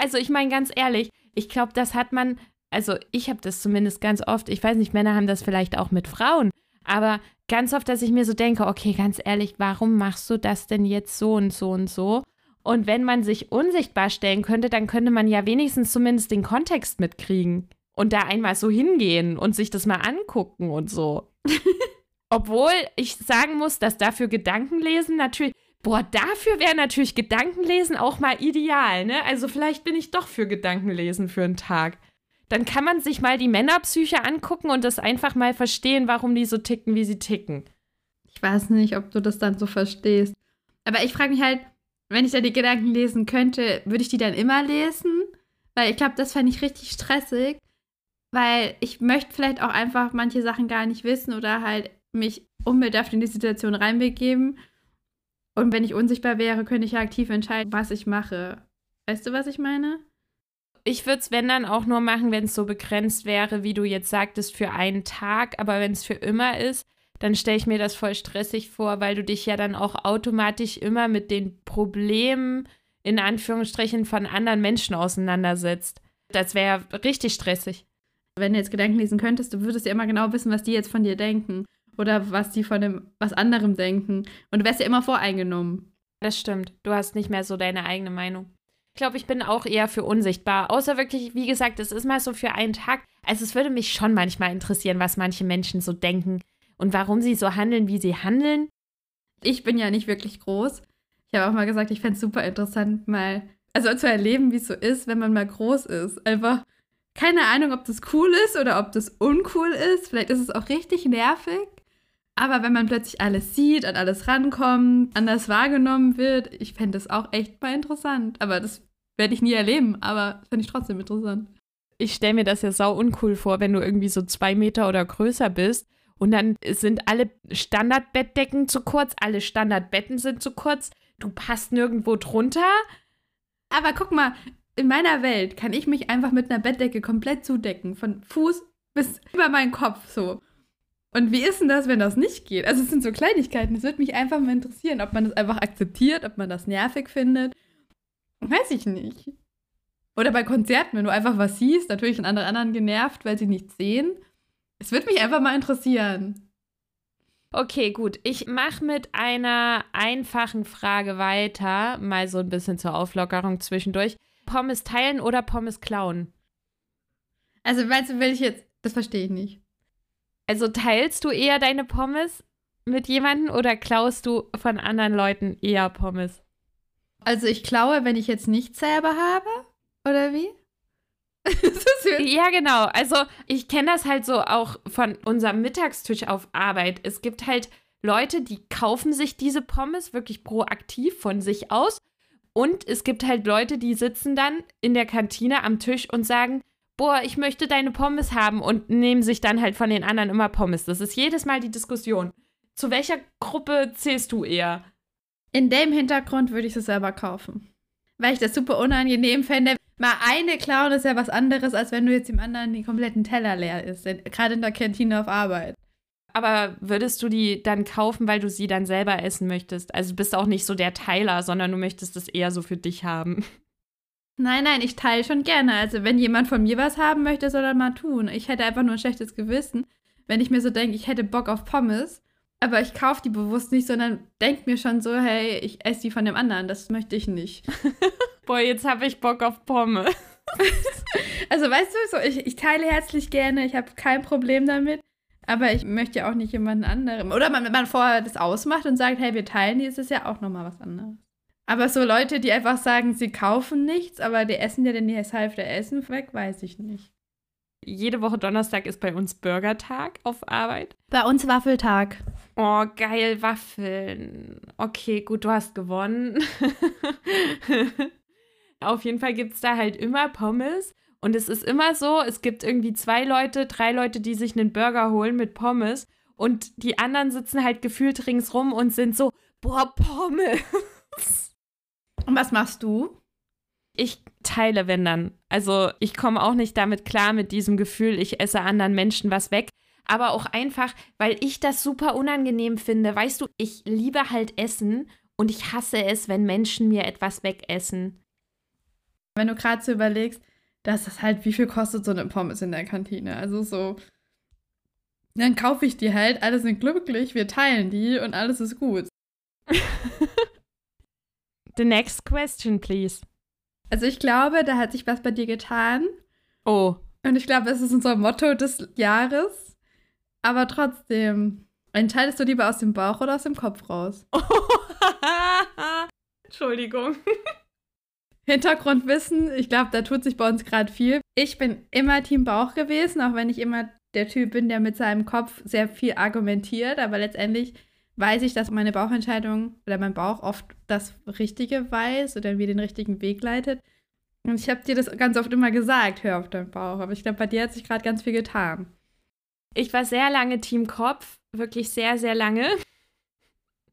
also ich meine ganz ehrlich, ich glaube, das hat man, also ich habe das zumindest ganz oft, ich weiß nicht, Männer haben das vielleicht auch mit Frauen, aber ganz oft, dass ich mir so denke, okay, ganz ehrlich, warum machst du das denn jetzt so und so und so? Und wenn man sich unsichtbar stellen könnte, dann könnte man ja wenigstens zumindest den Kontext mitkriegen und da einmal so hingehen und sich das mal angucken und so. Obwohl ich sagen muss, dass dafür Gedankenlesen natürlich, boah, dafür wäre natürlich Gedankenlesen auch mal ideal, ne? Also vielleicht bin ich doch für Gedankenlesen für einen Tag. Dann kann man sich mal die Männerpsyche angucken und das einfach mal verstehen, warum die so ticken, wie sie ticken. Ich weiß nicht, ob du das dann so verstehst. Aber ich frage mich halt, wenn ich da die Gedanken lesen könnte, würde ich die dann immer lesen? Weil ich glaube, das fände ich richtig stressig. Weil ich möchte vielleicht auch einfach manche Sachen gar nicht wissen oder halt mich unbedarft in die Situation reinbegeben. Und wenn ich unsichtbar wäre, könnte ich ja aktiv entscheiden, was ich mache. Weißt du, was ich meine? Ich würde es, wenn dann, auch nur machen, wenn es so begrenzt wäre, wie du jetzt sagtest, für einen Tag. Aber wenn es für immer ist, dann stelle ich mir das voll stressig vor, weil du dich ja dann auch automatisch immer mit den Problemen in Anführungsstrichen von anderen Menschen auseinandersetzt. Das wäre ja richtig stressig. Wenn du jetzt Gedanken lesen könntest, du würdest ja immer genau wissen, was die jetzt von dir denken oder was die von dem was anderem denken und du wärst ja immer voreingenommen. Das stimmt. Du hast nicht mehr so deine eigene Meinung. Ich glaube, ich bin auch eher für unsichtbar. Außer wirklich, wie gesagt, es ist mal so für einen Tag. Also es würde mich schon manchmal interessieren, was manche Menschen so denken und warum sie so handeln, wie sie handeln. Ich bin ja nicht wirklich groß. Ich habe auch mal gesagt, ich fände es super interessant, mal, also zu erleben, wie es so ist, wenn man mal groß ist. Einfach keine Ahnung, ob das cool ist oder ob das uncool ist. Vielleicht ist es auch richtig nervig. Aber wenn man plötzlich alles sieht, an alles rankommt, anders wahrgenommen wird, ich fände das auch echt mal interessant. Aber das werde ich nie erleben, aber fände ich trotzdem interessant. Ich stelle mir das ja sau uncool vor, wenn du irgendwie so zwei Meter oder größer bist und dann sind alle Standardbettdecken zu kurz, alle Standardbetten sind zu kurz, du passt nirgendwo drunter. Aber guck mal, in meiner Welt kann ich mich einfach mit einer Bettdecke komplett zudecken, von Fuß bis über meinen Kopf so. Und wie ist denn das, wenn das nicht geht? Also es sind so Kleinigkeiten, es würde mich einfach mal interessieren, ob man das einfach akzeptiert, ob man das nervig findet. Weiß ich nicht. Oder bei Konzerten, wenn du einfach was siehst, natürlich sind andere anderen genervt, weil sie nichts sehen. Es würde mich einfach mal interessieren. Okay, gut. Ich mache mit einer einfachen Frage weiter, mal so ein bisschen zur Auflockerung zwischendurch. Pommes teilen oder Pommes klauen? Also meinst du, will ich jetzt, das verstehe ich nicht. Also teilst du eher deine Pommes mit jemandem oder klaust du von anderen Leuten eher Pommes? Also ich klaue, wenn ich jetzt nichts selber habe, oder wie? ja, genau. Also ich kenne das halt so auch von unserem Mittagstisch auf Arbeit. Es gibt halt Leute, die kaufen sich diese Pommes wirklich proaktiv von sich aus. Und es gibt halt Leute, die sitzen dann in der Kantine am Tisch und sagen, boah, ich möchte deine Pommes haben und nehmen sich dann halt von den anderen immer Pommes. Das ist jedes Mal die Diskussion. Zu welcher Gruppe zählst du eher? In dem Hintergrund würde ich es selber kaufen. Weil ich das super unangenehm fände, mal eine klauen ist ja was anderes, als wenn du jetzt dem anderen den kompletten Teller leer isst. Gerade in der Kantine auf Arbeit. Aber würdest du die dann kaufen, weil du sie dann selber essen möchtest? Also bist du auch nicht so der Teiler, sondern du möchtest es eher so für dich haben. Nein, nein, ich teile schon gerne. Also wenn jemand von mir was haben möchte, soll er mal tun. Ich hätte einfach nur ein schlechtes Gewissen, wenn ich mir so denke, ich hätte Bock auf Pommes, aber ich kaufe die bewusst nicht, sondern denke mir schon so, hey, ich esse die von dem anderen. Das möchte ich nicht. Boah, jetzt habe ich Bock auf Pommes. also weißt du, so, ich, ich teile herzlich gerne, ich habe kein Problem damit. Aber ich möchte ja auch nicht jemanden anderem. Oder wenn man vorher das ausmacht und sagt, hey, wir teilen die, ist es ja auch nochmal was anderes. Aber so Leute, die einfach sagen, sie kaufen nichts, aber die essen ja den Hälfte Essen weg, weiß ich nicht. Jede Woche Donnerstag ist bei uns Burgertag auf Arbeit. Bei uns Waffeltag. Oh, geil, Waffeln. Okay, gut, du hast gewonnen. Auf jeden Fall gibt es da halt immer Pommes. Und es ist immer so, es gibt irgendwie zwei Leute, drei Leute, die sich einen Burger holen mit Pommes. Und die anderen sitzen halt gefühlt ringsrum und sind so, boah, Pommes. Und was machst du? Ich teile, wenn dann. Also ich komme auch nicht damit klar, mit diesem Gefühl, ich esse anderen Menschen was weg. Aber auch einfach, weil ich das super unangenehm finde. Weißt du, ich liebe halt Essen und ich hasse es, wenn Menschen mir etwas wegessen. Wenn du gerade so überlegst, dass das halt, wie viel kostet so eine Pommes in der Kantine? Also so, dann kaufe ich die halt, alle sind glücklich, wir teilen die und alles ist gut. The next question, please. Also ich glaube, da hat sich was bei dir getan. Oh. Und ich glaube, es ist unser Motto des Jahres. Aber trotzdem, entscheidest du lieber aus dem Bauch oder aus dem Kopf raus? Entschuldigung. Hintergrundwissen, ich glaube, da tut sich bei uns gerade viel. Ich bin immer Team Bauch gewesen, auch wenn ich immer der Typ bin, der mit seinem Kopf sehr viel argumentiert. Aber letztendlich weiß ich, dass meine Bauchentscheidung oder mein Bauch oft das Richtige weiß oder mir den richtigen Weg leitet. Und ich habe dir das ganz oft immer gesagt, hör auf deinen Bauch. Aber ich glaube, bei dir hat sich gerade ganz viel getan. Ich war sehr lange Team Kopf, wirklich sehr, sehr lange.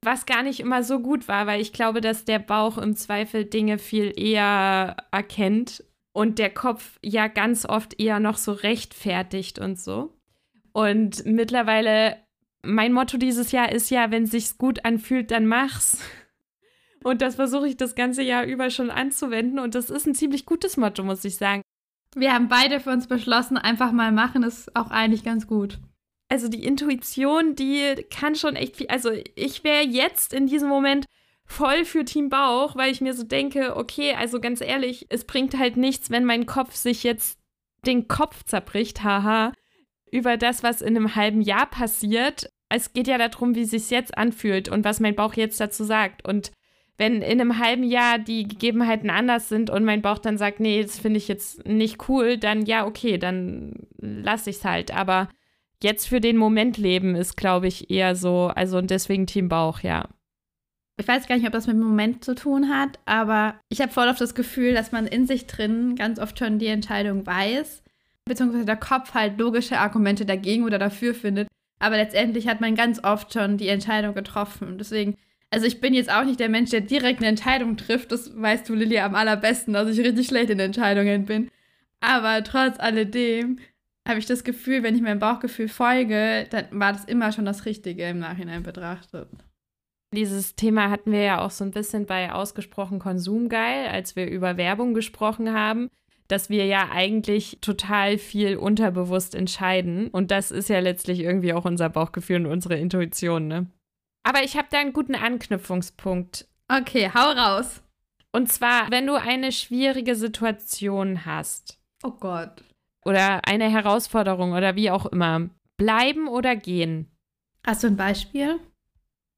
Was gar nicht immer so gut war, weil ich glaube, dass der Bauch im Zweifel Dinge viel eher erkennt und der Kopf ja ganz oft eher noch so rechtfertigt und so. Und mittlerweile, mein Motto dieses Jahr ist ja, wenn es sich gut anfühlt, dann mach's. Und das versuche ich das ganze Jahr über schon anzuwenden. Und das ist ein ziemlich gutes Motto, muss ich sagen. Wir haben beide für uns beschlossen, einfach mal machen, ist auch eigentlich ganz gut also die Intuition, die kann schon echt viel. Also ich wäre jetzt in diesem Moment voll für Team Bauch, weil ich mir so denke, okay, also ganz ehrlich, es bringt halt nichts, wenn mein Kopf sich jetzt den Kopf zerbricht, haha, über das, was in einem halben Jahr passiert. Es geht ja darum, wie es sich jetzt anfühlt und was mein Bauch jetzt dazu sagt. Und wenn in einem halben Jahr die Gegebenheiten anders sind und mein Bauch dann sagt, nee, das finde ich jetzt nicht cool, dann ja, okay, dann lasse ich es halt. Aber jetzt für den Moment leben ist, glaube ich, eher so, also und deswegen Team Bauch, ja. Ich weiß gar nicht, ob das mit dem Moment zu tun hat, aber ich habe voll oft das Gefühl, dass man in sich drin ganz oft schon die Entscheidung weiß, beziehungsweise der Kopf halt logische Argumente dagegen oder dafür findet. Aber letztendlich hat man ganz oft schon die Entscheidung getroffen. Deswegen, also ich bin jetzt auch nicht der Mensch, der direkt eine Entscheidung trifft. Das weißt du, Lilia, am allerbesten, dass ich richtig schlecht in Entscheidungen bin. Aber trotz alledem habe ich das Gefühl, wenn ich meinem Bauchgefühl folge, dann war das immer schon das Richtige im Nachhinein betrachtet. Dieses Thema hatten wir ja auch so ein bisschen bei ausgesprochen konsumgeil, als wir über Werbung gesprochen haben, dass wir ja eigentlich total viel unterbewusst entscheiden. Und das ist ja letztlich irgendwie auch unser Bauchgefühl und unsere Intuition, ne? Aber ich habe da einen guten Anknüpfungspunkt. Okay, hau raus. Und zwar, wenn du eine schwierige Situation hast. Oh Gott oder eine Herausforderung oder wie auch immer. Bleiben oder gehen? Hast du ein Beispiel?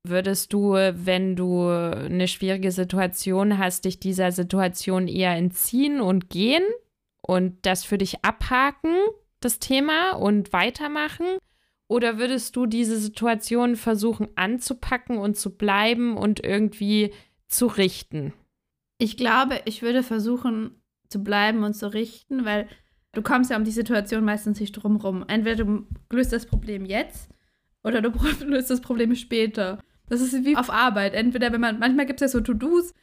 Würdest du, wenn du eine schwierige Situation hast, dich dieser Situation eher entziehen und gehen und das für dich abhaken, das Thema, und weitermachen? Oder würdest du diese Situation versuchen anzupacken und zu bleiben und irgendwie zu richten? Ich glaube, ich würde versuchen zu bleiben und zu richten, weil Du kommst ja um die Situation meistens nicht drumrum. Entweder du löst das Problem jetzt oder du löst das Problem später. Das ist wie auf Arbeit. Entweder, wenn man, manchmal gibt es ja so To-Dos,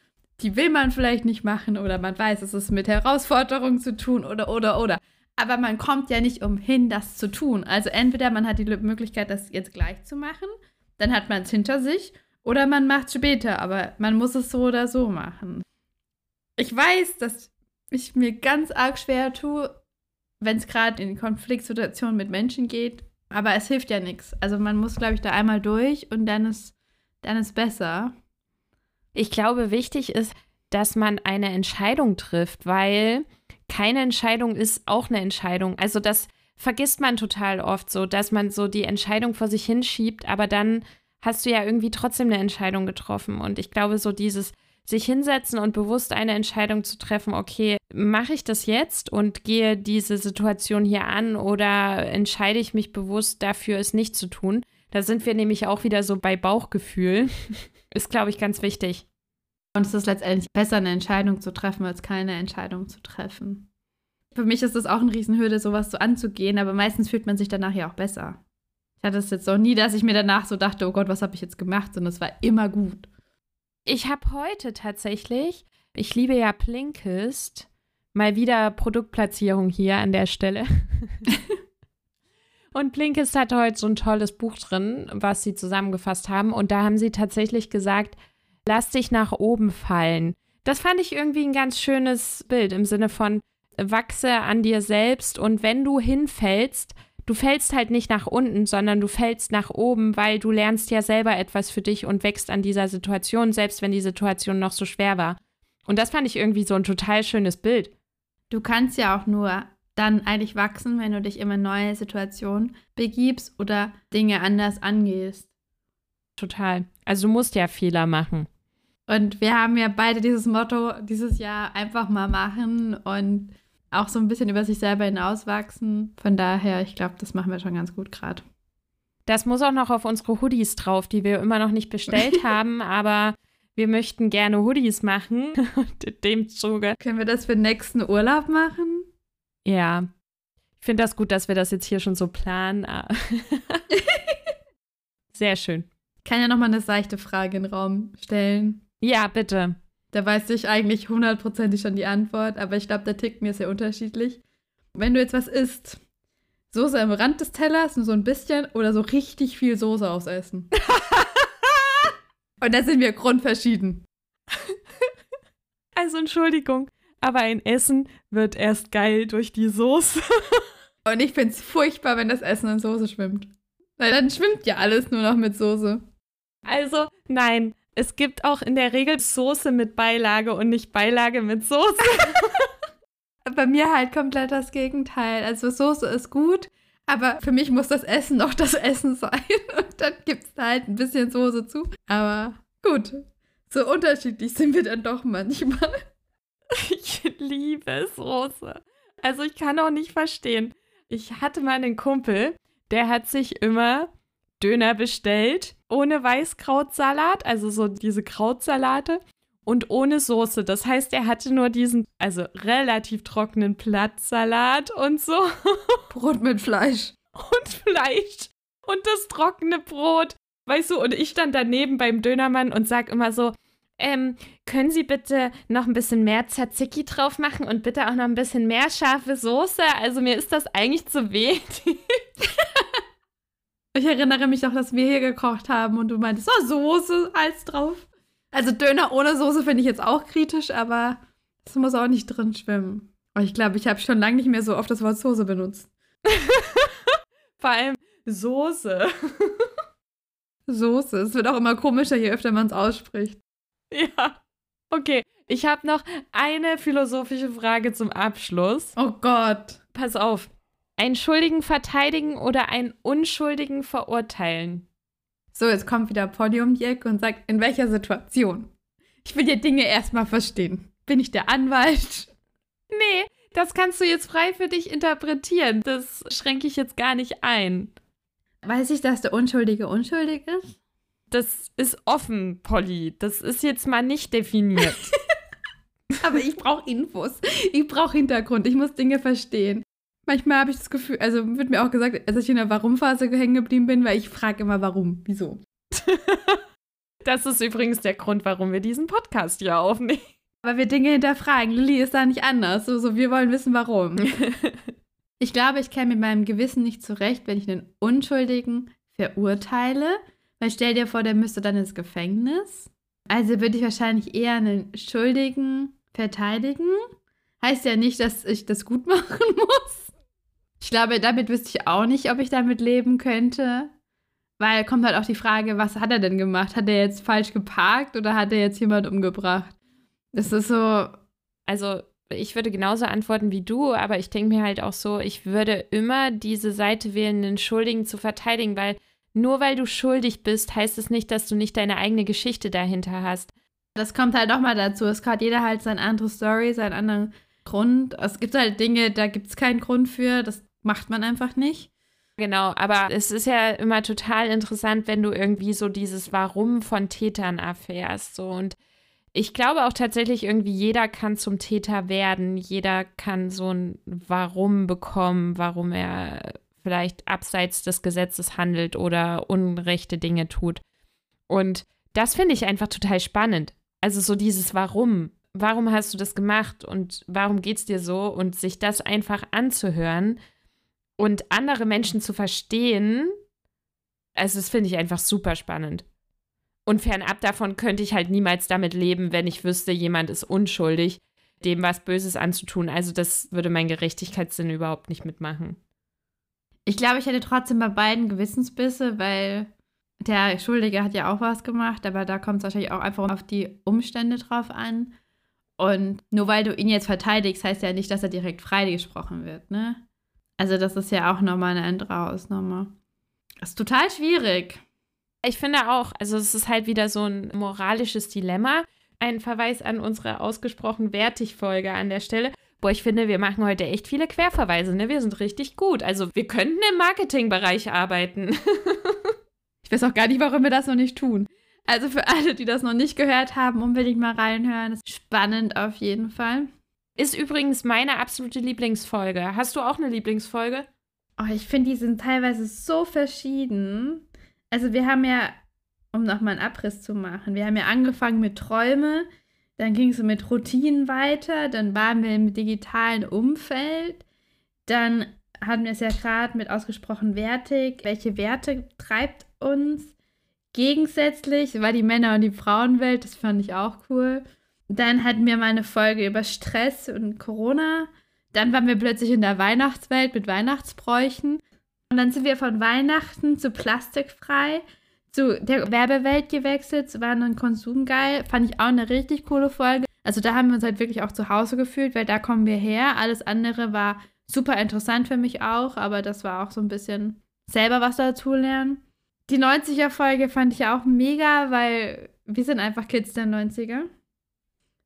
die will man vielleicht nicht machen oder man weiß, es ist mit Herausforderungen zu tun oder, oder, oder. Aber man kommt ja nicht umhin, das zu tun. Also entweder man hat die Möglichkeit, das jetzt gleich zu machen, dann hat man es hinter sich, oder man macht es später, aber man muss es so oder so machen. Ich weiß, dass ich mir ganz arg schwer tue, wenn es gerade in Konfliktsituationen mit Menschen geht. Aber es hilft ja nichts. Also man muss, glaube ich, da einmal durch und dann ist, dann ist besser. Ich glaube, wichtig ist, dass man eine Entscheidung trifft, weil keine Entscheidung ist auch eine Entscheidung. Also das vergisst man total oft so, dass man so die Entscheidung vor sich hinschiebt, aber dann hast du ja irgendwie trotzdem eine Entscheidung getroffen. Und ich glaube, so dieses sich hinsetzen und bewusst eine Entscheidung zu treffen, okay, mache ich das jetzt und gehe diese Situation hier an oder entscheide ich mich bewusst dafür, es nicht zu tun. Da sind wir nämlich auch wieder so bei Bauchgefühl. ist, glaube ich, ganz wichtig. Und es ist letztendlich besser, eine Entscheidung zu treffen, als keine Entscheidung zu treffen. Für mich ist es auch eine Riesenhürde, sowas so anzugehen, aber meistens fühlt man sich danach ja auch besser. Ich hatte es jetzt auch nie, dass ich mir danach so dachte, oh Gott, was habe ich jetzt gemacht, sondern es war immer gut. Ich habe heute tatsächlich, ich liebe ja Blinkist, mal wieder Produktplatzierung hier an der Stelle. und Blinkist hat heute so ein tolles Buch drin, was sie zusammengefasst haben. Und da haben sie tatsächlich gesagt, lass dich nach oben fallen. Das fand ich irgendwie ein ganz schönes Bild im Sinne von wachse an dir selbst und wenn du hinfällst, du fällst halt nicht nach unten, sondern du fällst nach oben, weil du lernst ja selber etwas für dich und wächst an dieser Situation, selbst wenn die Situation noch so schwer war. Und das fand ich irgendwie so ein total schönes Bild. Du kannst ja auch nur dann eigentlich wachsen, wenn du dich immer in neue Situationen begibst oder Dinge anders angehst. Total. Also du musst ja Fehler machen. Und wir haben ja beide dieses Motto dieses Jahr einfach mal machen und auch so ein bisschen über sich selber hinauswachsen. Von daher, ich glaube, das machen wir schon ganz gut gerade. Das muss auch noch auf unsere Hoodies drauf, die wir immer noch nicht bestellt haben, aber wir möchten gerne Hoodies machen. Und in dem Zuge. Können wir das für den nächsten Urlaub machen? Ja. Ich finde das gut, dass wir das jetzt hier schon so planen. Sehr schön. Ich kann ja noch mal eine seichte Frage in den Raum stellen. Ja, bitte. Da weiß ich eigentlich hundertprozentig schon die Antwort, aber ich glaube, der tickt mir sehr unterschiedlich. Wenn du jetzt was isst, Soße am Rand des Tellers, nur so ein bisschen oder so richtig viel Soße aufs Essen. Und da sind wir grundverschieden. Also Entschuldigung, aber ein Essen wird erst geil durch die Soße. Und ich finde es furchtbar, wenn das Essen in Soße schwimmt. Weil dann schwimmt ja alles nur noch mit Soße. Also, nein, es gibt auch in der Regel Soße mit Beilage und nicht Beilage mit Soße. Bei mir halt komplett das Gegenteil. Also Soße ist gut, aber für mich muss das Essen noch das Essen sein. Und dann gibt es da halt ein bisschen Soße zu. Aber gut, so unterschiedlich sind wir dann doch manchmal. Ich liebe Soße. Also ich kann auch nicht verstehen. Ich hatte mal einen Kumpel, der hat sich immer Döner bestellt, ohne Weißkrautsalat, also so diese Krautsalate und ohne Soße. Das heißt, er hatte nur diesen, also relativ trockenen Platzsalat und so. Brot mit Fleisch. Und Fleisch. Und das trockene Brot. Weißt du, und ich stand daneben beim Dönermann und sag immer so, ähm, können Sie bitte noch ein bisschen mehr Tzatziki drauf machen und bitte auch noch ein bisschen mehr scharfe Soße? Also mir ist das eigentlich zu wenig. Ich erinnere mich auch, dass wir hier gekocht haben und du meintest, oh, Soße als drauf. Also Döner ohne Soße finde ich jetzt auch kritisch, aber es muss auch nicht drin schwimmen. Aber ich glaube, ich habe schon lange nicht mehr so oft das Wort Soße benutzt. Vor allem Soße. Soße. Es wird auch immer komischer, je öfter man es ausspricht. Ja. Okay, ich habe noch eine philosophische Frage zum Abschluss. Oh Gott. Pass auf. Einen Schuldigen verteidigen oder einen Unschuldigen verurteilen? So, jetzt kommt wieder Polly um die Ecke und sagt, in welcher Situation? Ich will dir Dinge erstmal verstehen. Bin ich der Anwalt? Nee, das kannst du jetzt frei für dich interpretieren. Das schränke ich jetzt gar nicht ein. Weiß ich, dass der Unschuldige unschuldig ist? Das ist offen, Polly. Das ist jetzt mal nicht definiert. Aber ich brauche Infos. Ich brauche Hintergrund. Ich muss Dinge verstehen. Manchmal habe ich das Gefühl, also wird mir auch gesagt, dass ich in der Warum-Phase hängen geblieben bin, weil ich frage immer, warum, wieso. das ist übrigens der Grund, warum wir diesen Podcast hier aufnehmen. Weil wir Dinge hinterfragen. Lilly ist da nicht anders. So, so wir wollen wissen, warum. ich glaube, ich käme mit meinem Gewissen nicht zurecht, wenn ich einen Unschuldigen verurteile. Weil stell dir vor, der müsste dann ins Gefängnis. Also würde ich wahrscheinlich eher einen Schuldigen verteidigen. Heißt ja nicht, dass ich das gut machen muss. Ich glaube, damit wüsste ich auch nicht, ob ich damit leben könnte. Weil kommt halt auch die Frage, was hat er denn gemacht? Hat er jetzt falsch geparkt oder hat er jetzt jemand umgebracht? Das ist so. Also, ich würde genauso antworten wie du, aber ich denke mir halt auch so, ich würde immer diese Seite wählen, den Schuldigen zu verteidigen, weil nur weil du schuldig bist, heißt es nicht, dass du nicht deine eigene Geschichte dahinter hast. Das kommt halt nochmal dazu. Es hat jeder halt seine andere Story, seinen anderen Grund. Es gibt halt Dinge, da gibt es keinen Grund für. Das macht man einfach nicht. Genau, aber es ist ja immer total interessant, wenn du irgendwie so dieses Warum von Tätern erfährst. So. Und ich glaube auch tatsächlich, irgendwie jeder kann zum Täter werden. Jeder kann so ein Warum bekommen, warum er vielleicht abseits des Gesetzes handelt oder unrechte Dinge tut. Und das finde ich einfach total spannend. Also so dieses Warum. Warum hast du das gemacht und warum geht es dir so? Und sich das einfach anzuhören und andere Menschen zu verstehen, also das finde ich einfach super spannend. Und fernab davon könnte ich halt niemals damit leben, wenn ich wüsste, jemand ist unschuldig, dem was Böses anzutun. Also das würde mein Gerechtigkeitssinn überhaupt nicht mitmachen. Ich glaube, ich hätte trotzdem bei beiden Gewissensbisse, weil der Schuldige hat ja auch was gemacht, aber da kommt es wahrscheinlich auch einfach auf die Umstände drauf an. Und nur weil du ihn jetzt verteidigst, heißt ja nicht, dass er direkt freigesprochen wird, ne? Also das ist ja auch nochmal eine andere Ausnahme. Das ist total schwierig. Ich finde auch, also es ist halt wieder so ein moralisches Dilemma. Ein Verweis an unsere ausgesprochen Wertig-Folge an der Stelle. Boah, ich finde, wir machen heute echt viele Querverweise, ne? Wir sind richtig gut. Also wir könnten im Marketingbereich arbeiten. ich weiß auch gar nicht, warum wir das noch nicht tun. Also für alle, die das noch nicht gehört haben, unbedingt mal reinhören. Das ist spannend auf jeden Fall. Ist übrigens meine absolute Lieblingsfolge. Hast du auch eine Lieblingsfolge? Oh, ich finde, die sind teilweise so verschieden. Also wir haben ja, um nochmal einen Abriss zu machen, wir haben ja angefangen mit Träume, dann ging es mit Routinen weiter, dann waren wir im digitalen Umfeld, dann hatten wir es ja gerade mit ausgesprochen wertig, welche Werte treibt uns, gegensätzlich war die Männer- und die Frauenwelt, das fand ich auch cool. Dann hatten wir mal eine Folge über Stress und Corona. Dann waren wir plötzlich in der Weihnachtswelt mit Weihnachtsbräuchen. Und dann sind wir von Weihnachten zu plastikfrei zu der Werbewelt gewechselt, zu Waren und Konsum. Fand ich auch eine richtig coole Folge. Also da haben wir uns halt wirklich auch zu Hause gefühlt, weil da kommen wir her. Alles andere war super interessant für mich auch, aber das war auch so ein bisschen selber was dazu lernen. Die 90er-Folge fand ich auch mega, weil wir sind einfach Kids der 90er.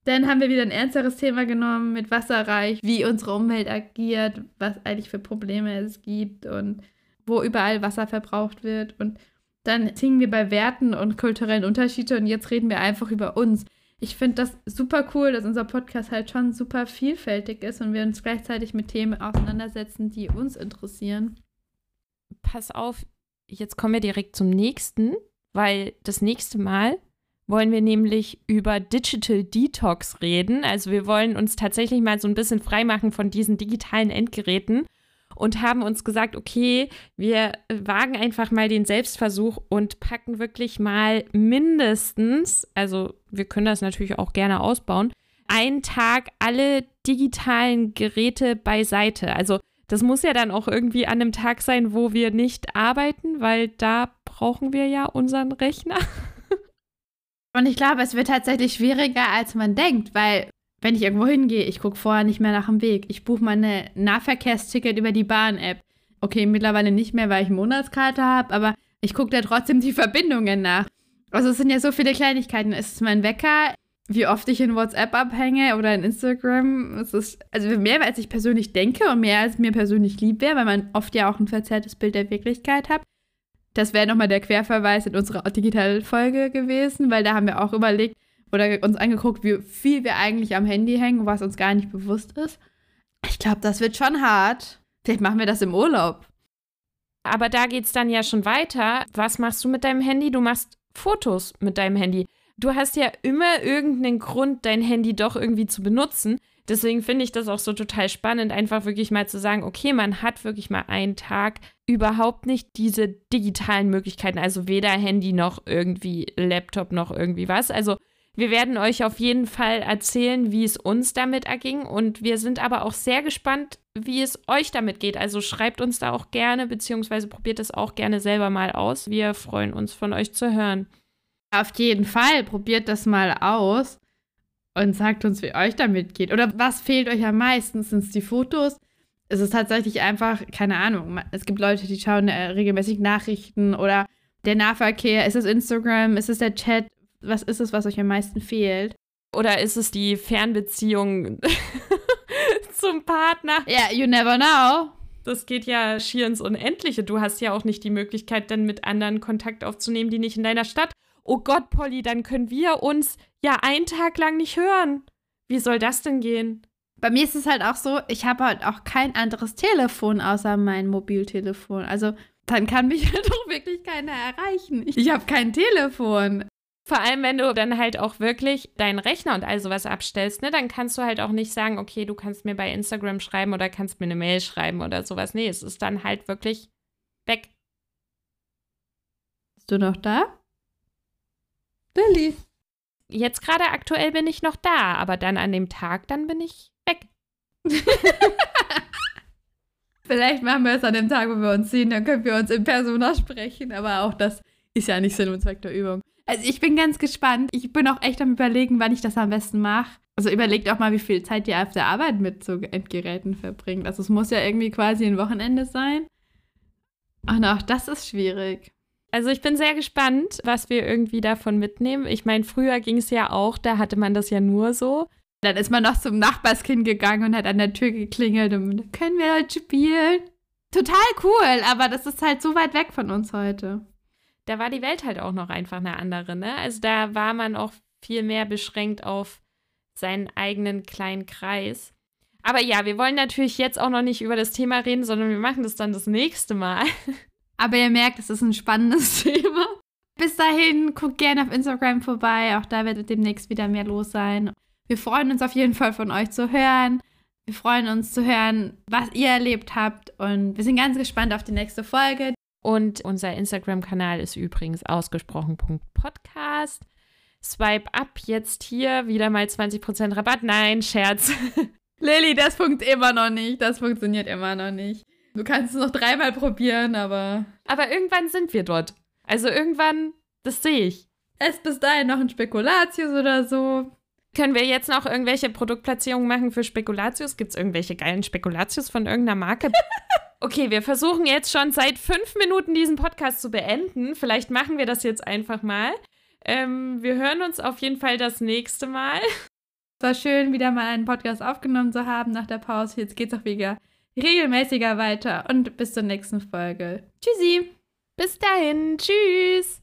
Dann haben wir wieder ein ernsteres Thema genommen mit Wasserreich, wie unsere Umwelt agiert, was eigentlich für Probleme es gibt und wo überall Wasser verbraucht wird. Und dann singen wir bei Werten und kulturellen Unterschieden und jetzt reden wir einfach über uns. Ich finde das super cool, dass unser Podcast halt schon super vielfältig ist und wir uns gleichzeitig mit Themen auseinandersetzen, die uns interessieren. Pass auf, jetzt kommen wir direkt zum nächsten, weil das nächste Mal wollen wir nämlich über Digital Detox reden. Also wir wollen uns tatsächlich mal so ein bisschen freimachen von diesen digitalen Endgeräten und haben uns gesagt, okay, wir wagen einfach mal den Selbstversuch und packen wirklich mal mindestens, also wir können das natürlich auch gerne ausbauen, einen Tag alle digitalen Geräte beiseite. Also das muss ja dann auch irgendwie an einem Tag sein, wo wir nicht arbeiten, weil da brauchen wir ja unseren Rechner. Und ich glaube, es wird tatsächlich schwieriger, als man denkt, weil wenn ich irgendwo hingehe, ich gucke vorher nicht mehr nach dem Weg. Ich buche meine Nahverkehrsticket über die Bahn-App. Okay, mittlerweile nicht mehr, weil ich eine Monatskarte habe, aber ich gucke da trotzdem die Verbindungen nach. Also es sind ja so viele Kleinigkeiten. Es ist mein Wecker, wie oft ich in WhatsApp abhänge oder in Instagram. Es ist also mehr, als ich persönlich denke und mehr, als mir persönlich lieb wäre, weil man oft ja auch ein verzerrtes Bild der Wirklichkeit hat. Das wäre nochmal der Querverweis in unserer digitalen Folge gewesen, weil da haben wir auch überlegt oder uns angeguckt, wie viel wir eigentlich am Handy hängen, was uns gar nicht bewusst ist. Ich glaube, das wird schon hart. Vielleicht machen wir das im Urlaub. Aber da geht es dann ja schon weiter. Was machst du mit deinem Handy? Du machst Fotos mit deinem Handy du hast ja immer irgendeinen Grund, dein Handy doch irgendwie zu benutzen. Deswegen finde ich das auch so total spannend, einfach wirklich mal zu sagen, okay, man hat wirklich mal einen Tag überhaupt nicht diese digitalen Möglichkeiten, also weder Handy noch irgendwie Laptop noch irgendwie was. Also wir werden euch auf jeden Fall erzählen, wie es uns damit erging und wir sind aber auch sehr gespannt, wie es euch damit geht. Also schreibt uns da auch gerne, beziehungsweise probiert es auch gerne selber mal aus. Wir freuen uns von euch zu hören. Auf jeden Fall, probiert das mal aus und sagt uns, wie euch damit geht. Oder was fehlt euch am meisten? Sind es die Fotos? Es ist tatsächlich einfach, keine Ahnung, es gibt Leute, die schauen äh, regelmäßig Nachrichten oder der Nahverkehr. Ist es Instagram? Ist es der Chat? Was ist es, was euch am meisten fehlt? Oder ist es die Fernbeziehung zum Partner? Ja, yeah, you never know. Das geht ja schier ins Unendliche. Du hast ja auch nicht die Möglichkeit, dann mit anderen Kontakt aufzunehmen, die nicht in deiner Stadt oh Gott, Polly, dann können wir uns ja einen Tag lang nicht hören. Wie soll das denn gehen? Bei mir ist es halt auch so, ich habe halt auch kein anderes Telefon außer mein Mobiltelefon. Also dann kann mich halt auch wirklich keiner erreichen. Ich, ich habe kein Telefon. Vor allem, wenn du dann halt auch wirklich deinen Rechner und all sowas abstellst, ne, dann kannst du halt auch nicht sagen, okay, du kannst mir bei Instagram schreiben oder kannst mir eine Mail schreiben oder sowas. Nee, es ist dann halt wirklich weg. Bist du noch da? Lilly. Jetzt gerade aktuell bin ich noch da, aber dann an dem Tag, dann bin ich weg. Vielleicht machen wir es an dem Tag, wo wir uns sehen, dann können wir uns in Persona sprechen, aber auch das ist ja nicht Sinn und Zweck der Übung. Also ich bin ganz gespannt. Ich bin auch echt am überlegen, wann ich das am besten mache. Also überlegt auch mal, wie viel Zeit ihr auf der Arbeit mit so Endgeräten verbringt. Also es muss ja irgendwie quasi ein Wochenende sein. Und auch das ist schwierig. Also ich bin sehr gespannt, was wir irgendwie davon mitnehmen. Ich meine, früher ging es ja auch, da hatte man das ja nur so. Dann ist man noch zum Nachbarskind gegangen und hat an der Tür geklingelt und können wir heute spielen? Total cool, aber das ist halt so weit weg von uns heute. Da war die Welt halt auch noch einfach eine andere, ne? Also da war man auch viel mehr beschränkt auf seinen eigenen kleinen Kreis. Aber ja, wir wollen natürlich jetzt auch noch nicht über das Thema reden, sondern wir machen das dann das nächste Mal. Aber ihr merkt, es ist ein spannendes Thema. Bis dahin, guckt gerne auf Instagram vorbei. Auch da wird demnächst wieder mehr los sein. Wir freuen uns auf jeden Fall von euch zu hören. Wir freuen uns zu hören, was ihr erlebt habt. Und wir sind ganz gespannt auf die nächste Folge. Und unser Instagram-Kanal ist übrigens ausgesprochen.podcast. Swipe up jetzt hier wieder mal 20% Rabatt. Nein, Scherz. Lilly, das funktioniert immer noch nicht. Das funktioniert immer noch nicht. Du kannst es noch dreimal probieren, aber. Aber irgendwann sind wir dort. Also irgendwann, das sehe ich. Esst bis dahin noch ein Spekulatius oder so. Können wir jetzt noch irgendwelche Produktplatzierungen machen für Spekulatius? Gibt es irgendwelche geilen Spekulatius von irgendeiner Marke? Okay, wir versuchen jetzt schon seit fünf Minuten diesen Podcast zu beenden. Vielleicht machen wir das jetzt einfach mal. Ähm, wir hören uns auf jeden Fall das nächste Mal. Es war schön, wieder mal einen Podcast aufgenommen zu haben nach der Pause. Jetzt geht's auch wieder regelmäßiger weiter und bis zur nächsten Folge. Tschüssi. Bis dahin. Tschüss.